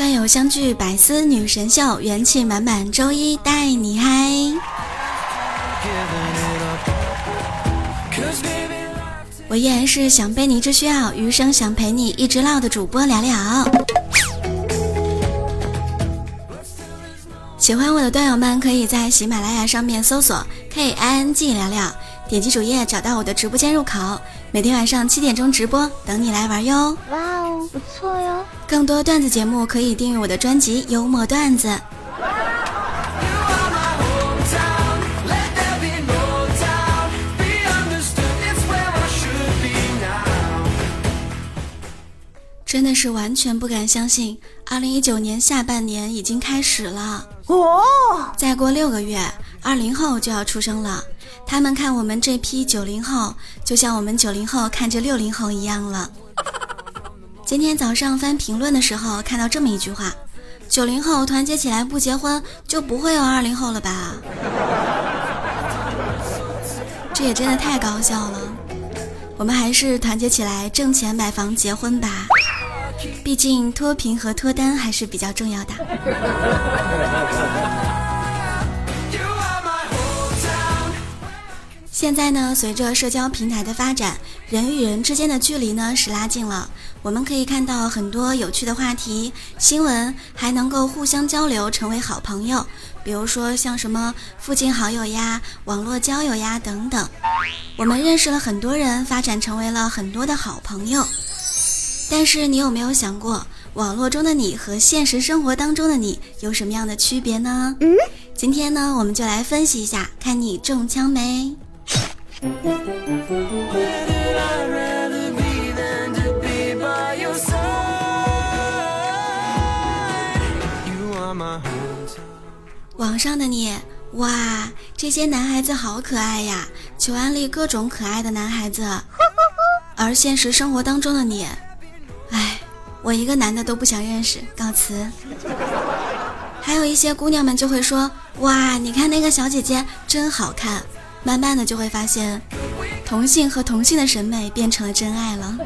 段友相聚，百思女神秀，元气满满，周一带你嗨。我依然是想被你只需要，余生想陪你一直唠的主播聊聊。喜欢我的段友们，可以在喜马拉雅上面搜索 K I N G 聊聊，点击主页找到我的直播间入口，每天晚上七点钟直播，等你来玩哟。哇，不错哟。更多段子节目可以订阅我的专辑《幽默段子》。真的是完全不敢相信，二零一九年下半年已经开始了哦！再过六个月，二零后就要出生了。他们看我们这批九零后，就像我们九零后看着六零后一样了。今天早上翻评论的时候，看到这么一句话：“九零后团结起来不结婚，就不会有二零后了吧？” 这也真的太搞笑了。我们还是团结起来挣钱买房结婚吧。毕竟脱贫和脱单还是比较重要的。现在呢，随着社交平台的发展，人与人之间的距离呢是拉近了。我们可以看到很多有趣的话题、新闻，还能够互相交流，成为好朋友。比如说像什么附近好友呀、网络交友呀等等，我们认识了很多人，发展成为了很多的好朋友。但是你有没有想过，网络中的你和现实生活当中的你有什么样的区别呢？嗯，今天呢，我们就来分析一下，看你中枪没。网上的你，哇，这些男孩子好可爱呀，求安利各种可爱的男孩子。而现实生活当中的你。我一个男的都不想认识，告辞。还有一些姑娘们就会说：“哇，你看那个小姐姐真好看。”慢慢的就会发现，同性和同性的审美变成了真爱了。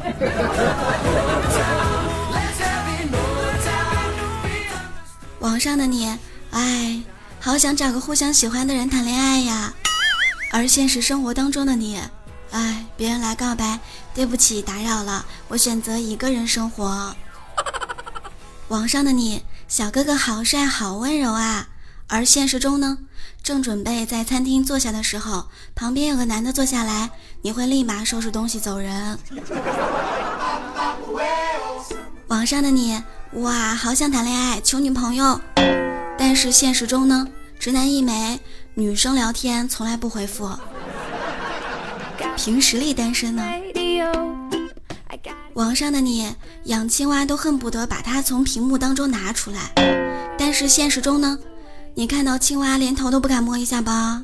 网上的你，哎，好想找个互相喜欢的人谈恋爱呀。而现实生活当中的你，哎，别人来告白，对不起打扰了，我选择一个人生活。网上的你，小哥哥好帅好温柔啊，而现实中呢，正准备在餐厅坐下的时候，旁边有个男的坐下来，你会立马收拾东西走人。网上的你，哇，好想谈恋爱，求女朋友，但是现实中呢，直男一枚，女生聊天从来不回复，凭实力单身呢。网上的你养青蛙都恨不得把它从屏幕当中拿出来，但是现实中呢，你看到青蛙连头都不敢摸一下吧？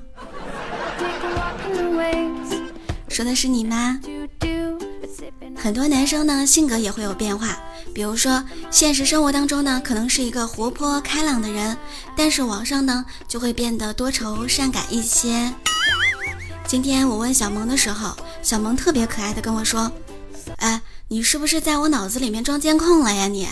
说的是你吗？很多男生呢性格也会有变化，比如说现实生活当中呢可能是一个活泼开朗的人，但是网上呢就会变得多愁善感一些。今天我问小萌的时候，小萌特别可爱的跟我说：“哎。”你是不是在我脑子里面装监控了呀？你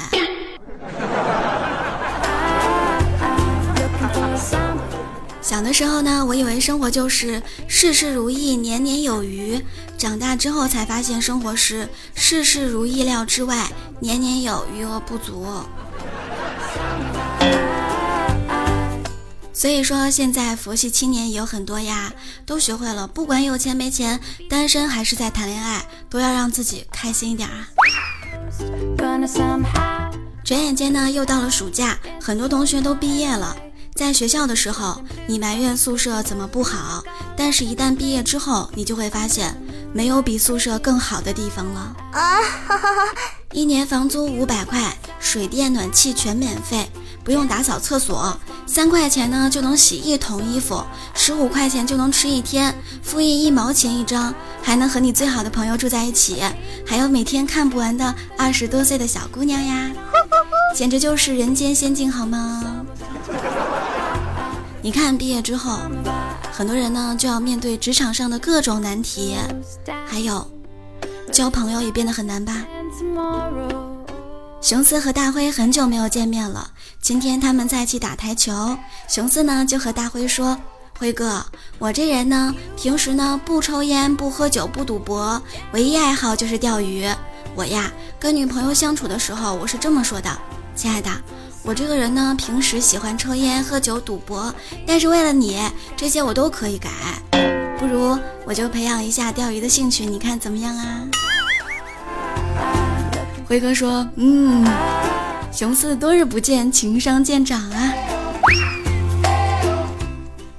小的时候呢，我以为生活就是事事如意，年年有余。长大之后才发现，生活是事事如意料之外，年年有余额不足。所以说，现在佛系青年也有很多呀，都学会了，不管有钱没钱，单身还是在谈恋爱，都要让自己开心一点啊。转眼间呢，又到了暑假，很多同学都毕业了。在学校的时候，你埋怨宿舍怎么不好，但是一旦毕业之后，你就会发现，没有比宿舍更好的地方了啊！一年房租五百块，水电暖气全免费。不用打扫厕所，三块钱呢就能洗一桶衣服，十五块钱就能吃一天，复印一毛钱一张，还能和你最好的朋友住在一起，还有每天看不完的二十多岁的小姑娘呀，简直就是人间仙境，好吗？你看，毕业之后，很多人呢就要面对职场上的各种难题，还有交朋友也变得很难吧。熊四和大辉很久没有见面了，今天他们在一起打台球。熊四呢就和大辉说：“辉哥，我这人呢，平时呢不抽烟、不喝酒、不赌博，唯一爱好就是钓鱼。我呀，跟女朋友相处的时候，我是这么说的：亲爱的。”我这个人呢，平时喜欢抽烟、喝酒、赌博，但是为了你，这些我都可以改。不如我就培养一下钓鱼的兴趣，你看怎么样啊？辉哥说：“嗯，熊四多日不见，情商见长啊！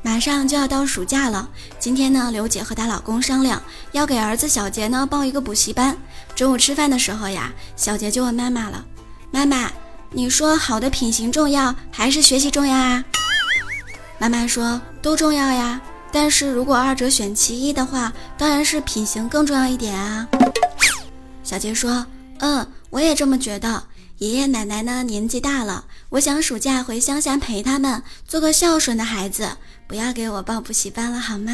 马上就要到暑假了，今天呢，刘姐和她老公商量，要给儿子小杰呢报一个补习班。中午吃饭的时候呀，小杰就问妈妈了：妈妈。”你说好的品行重要还是学习重要啊？妈妈说都重要呀，但是如果二者选其一的话，当然是品行更重要一点啊。小杰说，嗯，我也这么觉得。爷爷奶奶呢年纪大了，我想暑假回乡下陪他们，做个孝顺的孩子，不要给我报补习班了好吗？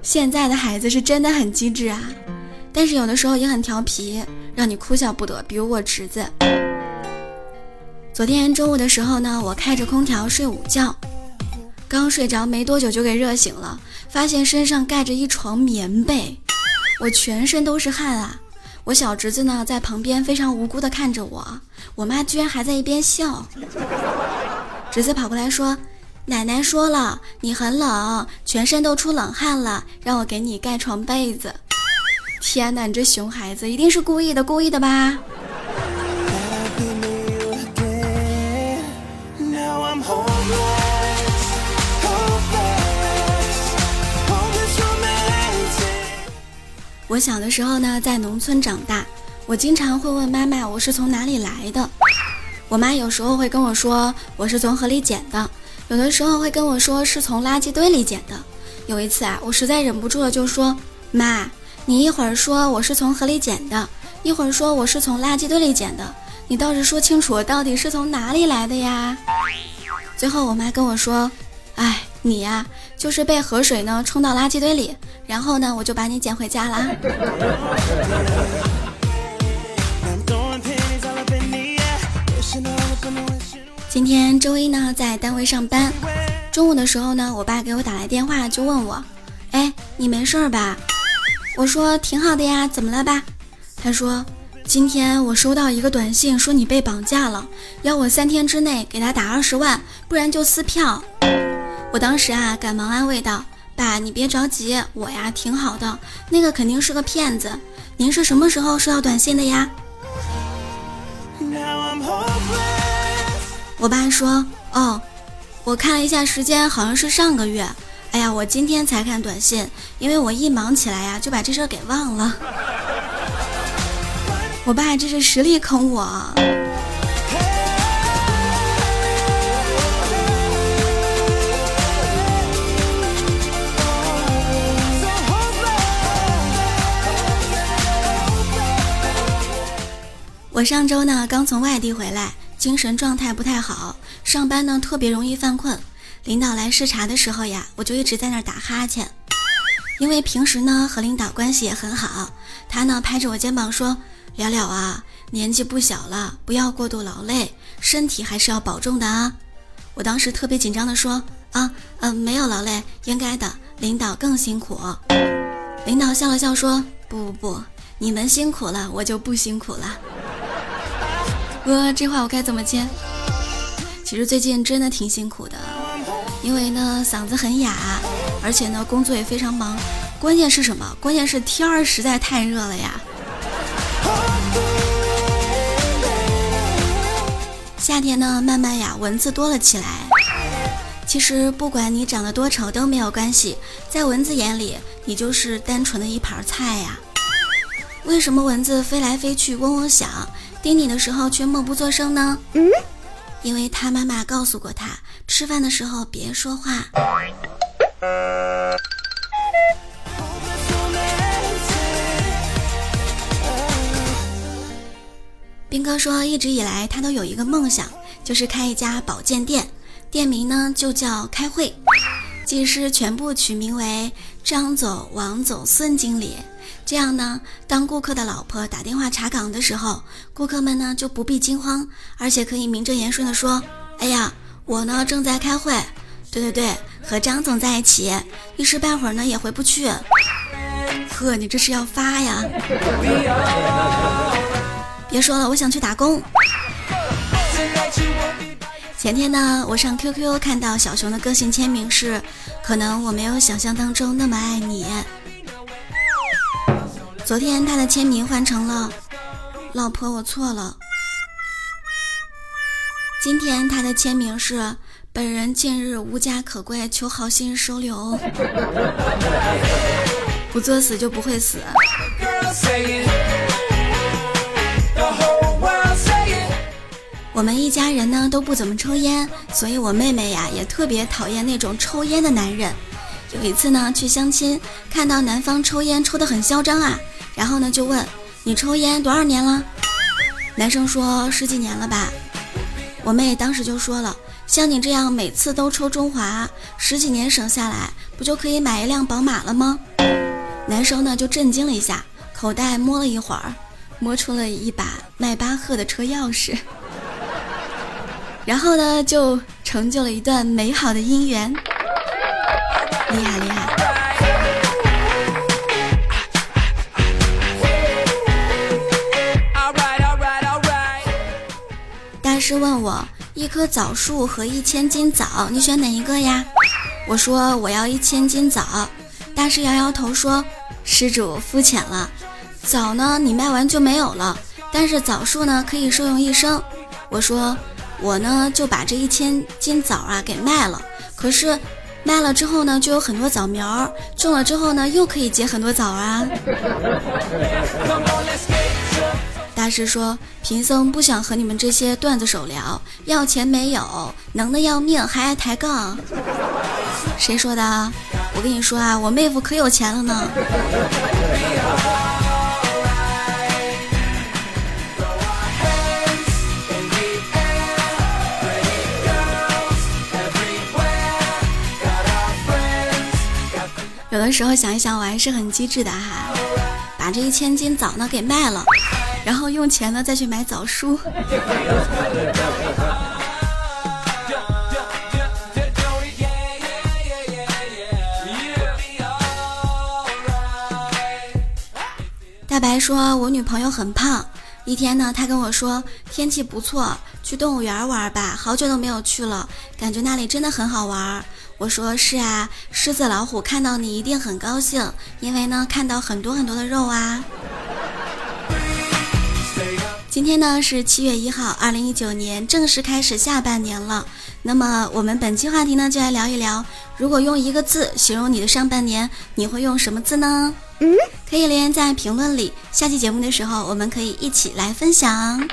现在的孩子是真的很机智啊。但是有的时候也很调皮，让你哭笑不得。比如我侄子，昨天中午的时候呢，我开着空调睡午觉，刚睡着没多久就给热醒了，发现身上盖着一床棉被，我全身都是汗啊！我小侄子呢在旁边非常无辜的看着我，我妈居然还在一边笑。侄子跑过来说：“奶奶说了，你很冷，全身都出冷汗了，让我给你盖床被子。”天哪，你这熊孩子一定是故意的，故意的吧？我小的时候呢，在农村长大，我经常会问妈妈我是从哪里来的。我妈有时候会跟我说我是从河里捡的，有的时候会跟我说是从垃圾堆里捡的。有一次啊，我实在忍不住了，就说妈。你一会儿说我是从河里捡的，一会儿说我是从垃圾堆里捡的，你倒是说清楚我到底是从哪里来的呀？最后我妈跟我说：“哎，你呀，就是被河水呢冲到垃圾堆里，然后呢我就把你捡回家了。”今天周一呢，在单位上班，中午的时候呢，我爸给我打来电话，就问我：“哎，你没事吧？”我说挺好的呀，怎么了吧？他说今天我收到一个短信，说你被绑架了，要我三天之内给他打二十万，不然就撕票。我当时啊，赶忙安慰道：“爸，你别着急，我呀挺好的，那个肯定是个骗子。您是什么时候收到短信的呀？”我爸说：“哦，我看了一下时间，好像是上个月。”哎呀，我今天才看短信，因为我一忙起来呀，就把这事儿给忘了。我爸这是实力坑我。我上周呢刚从外地回来，精神状态不太好，上班呢特别容易犯困。领导来视察的时候呀，我就一直在那儿打哈欠，因为平时呢和领导关系也很好。他呢拍着我肩膀说：“了了啊，年纪不小了，不要过度劳累，身体还是要保重的啊。”我当时特别紧张的说：“啊，嗯，没有劳累，应该的，领导更辛苦。”领导笑了笑说：“不不不，你们辛苦了，我就不辛苦了。”哥，这话我该怎么接？其实最近真的挺辛苦的。因为呢嗓子很哑，而且呢工作也非常忙，关键是什么？关键是天儿实在太热了呀。夏天呢慢慢呀蚊子多了起来。其实不管你长得多丑都没有关系，在蚊子眼里你就是单纯的一盘菜呀。为什么蚊子飞来飞去嗡嗡响？叮你的时候却默不作声呢？嗯，因为他妈妈告诉过他，吃饭的时候别说话。兵哥说，一直以来他都有一个梦想，就是开一家保健店，店名呢就叫开会，技师全部取名为张总、王总、孙经理。这样呢，当顾客的老婆打电话查岗的时候，顾客们呢就不必惊慌，而且可以名正言顺的说：“哎呀，我呢正在开会，对对对，和张总在一起，一时半会儿呢也回不去。”呵，你这是要发呀？别说了，我想去打工。前天呢，我上 QQ 看到小熊的个性签名是：“可能我没有想象当中那么爱你。”昨天他的签名换成了“老婆，我错了”。今天他的签名是“本人近日无家可归，求好心收留”。不作死就不会死。我们一家人呢都不怎么抽烟，所以我妹妹呀也特别讨厌那种抽烟的男人。有一次呢去相亲，看到男方抽烟抽得很嚣张啊。然后呢，就问你抽烟多少年了？男生说十几年了吧。我妹当时就说了，像你这样每次都抽中华，十几年省下来，不就可以买一辆宝马了吗？男生呢就震惊了一下，口袋摸了一会儿，摸出了一把迈巴赫的车钥匙，然后呢就成就了一段美好的姻缘。厉害厉害。师问我一棵枣树和一千斤枣，你选哪一个呀？我说我要一千斤枣。大师摇摇头说：“施主肤浅了，枣呢你卖完就没有了，但是枣树呢可以受用一生。”我说我呢就把这一千斤枣啊给卖了，可是卖了之后呢就有很多枣苗，种了之后呢又可以结很多枣啊。大师说：“贫僧不想和你们这些段子手聊，要钱没有，能的要命，还爱抬杠。”谁说的？我跟你说啊，我妹夫可有钱了呢。有的时候想一想，我还是很机智的哈，把这一千斤枣呢给卖了。然后用钱呢再去买枣树。大白说：“我女朋友很胖，一天呢，她跟我说天气不错，去动物园玩吧，好久都没有去了，感觉那里真的很好玩。”我说：“是啊，狮子老虎看到你一定很高兴，因为呢看到很多很多的肉啊。”今天呢是七月一号，二零一九年正式开始下半年了。那么我们本期话题呢，就来聊一聊，如果用一个字形容你的上半年，你会用什么字呢？嗯，可以留言在评论里。下期节目的时候，我们可以一起来分享。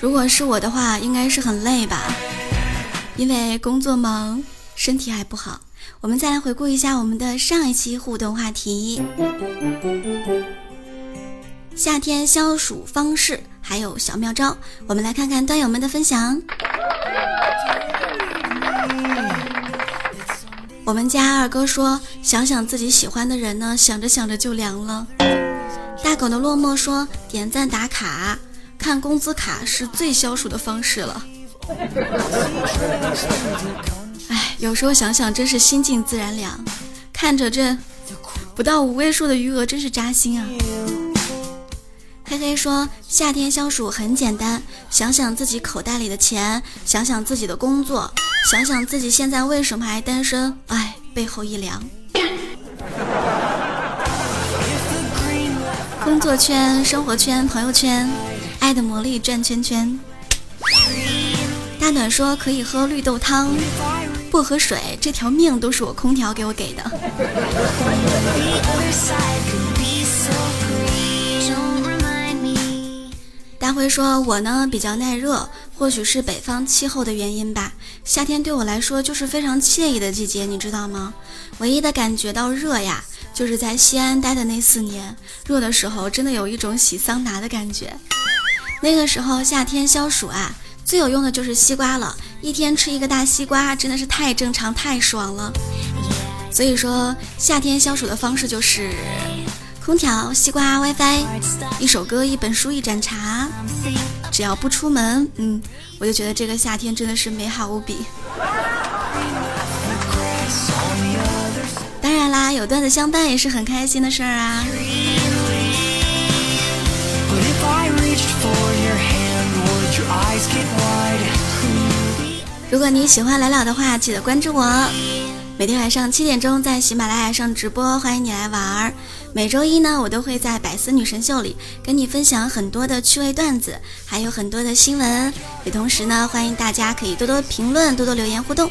如果是我的话，应该是很累吧，因为工作忙，身体还不好。我们再来回顾一下我们的上一期互动话题：夏天消暑方式，还有小妙招。我们来看看端友们的分享。我们家二哥说：“想想自己喜欢的人呢，想着想着就凉了。”大狗的落寞说：“点赞打卡，看工资卡是最消暑的方式了。”有时候想想，真是心静自然凉。看着这不到五位数的余额，真是扎心啊！嘿嘿说，夏天消暑很简单，想想自己口袋里的钱，想想自己的工作，想想自己现在为什么还单身，哎，背后一凉。工作圈、生活圈、朋友圈，爱的魔力转圈圈。大暖说可以喝绿豆汤。薄荷水这条命都是我空调给我给的。大辉说，我呢比较耐热，或许是北方气候的原因吧。夏天对我来说就是非常惬意的季节，你知道吗？唯一的感觉到热呀，就是在西安待的那四年，热的时候真的有一种洗桑拿的感觉。那个时候夏天消暑啊。最有用的就是西瓜了，一天吃一个大西瓜，真的是太正常太爽了。所以说，夏天消暑的方式就是。”空调、西瓜、WiFi，一首歌、一本书、一盏茶，只要不出门，嗯，我就觉得这个夏天真的是美好无比。当然啦，有段子相伴也是很开心的事儿啊。如果你喜欢来了的话，记得关注我。每天晚上七点钟在喜马拉雅上直播，欢迎你来玩儿。每周一呢，我都会在百思女神秀里跟你分享很多的趣味段子，还有很多的新闻。也同时呢，欢迎大家可以多多评论，多多留言互动。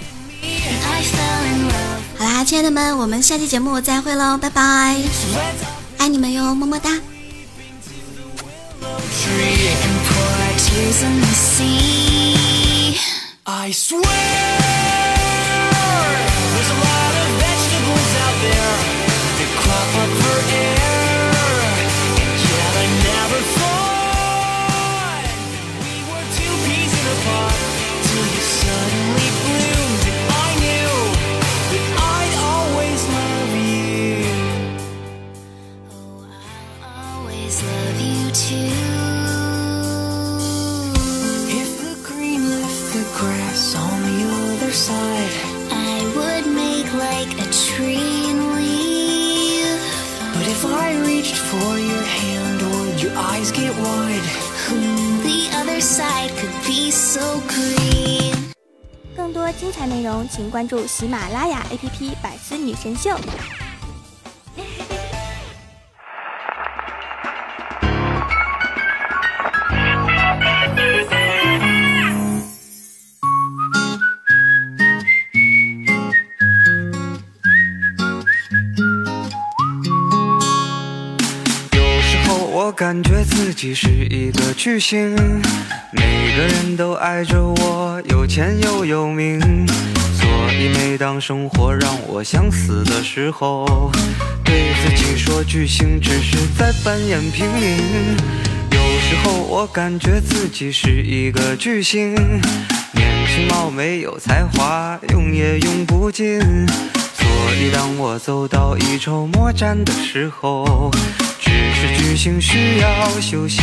好啦，亲爱的们，我们下期节目再会喽，拜拜，爱你们哟，么么哒。tears in the sea. I swear. 喜马拉雅 APP《百思女神秀》。感觉自己是一个巨星，每个人都爱着我，有钱又有名，每当生活让我想死的时候，对自己说巨星只是在扮演平民。有时候我感觉自己是一个巨星，年轻貌美有才华，用也用不尽，所以当我走到一筹莫展的时候。只是巨星需要休息。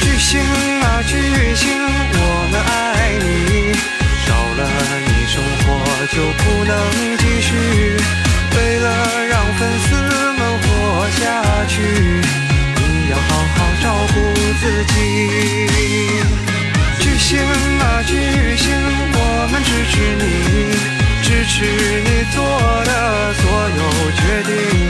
巨星啊巨星，我们爱你，了你生活就不能继续。为了让粉丝们活下去，你要好好照顾自己。巨星啊巨星，我们支持你，支持你做的所有决定。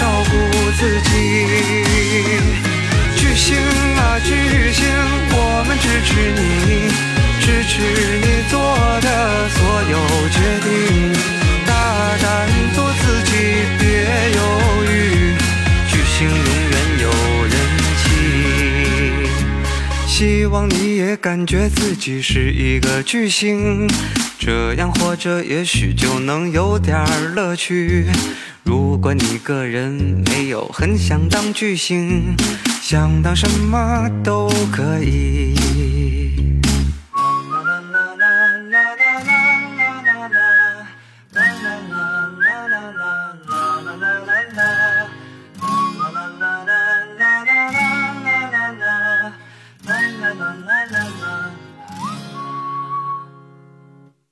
照顾自己。巨星啊巨星，我们支持你，支持你做的所有决定，大胆做自己，别犹豫，巨星永远有人气。希望你也感觉自己是一个巨星，这样活着也许就能有点乐趣。如果你个人没有很想当巨星。想当什么都可以。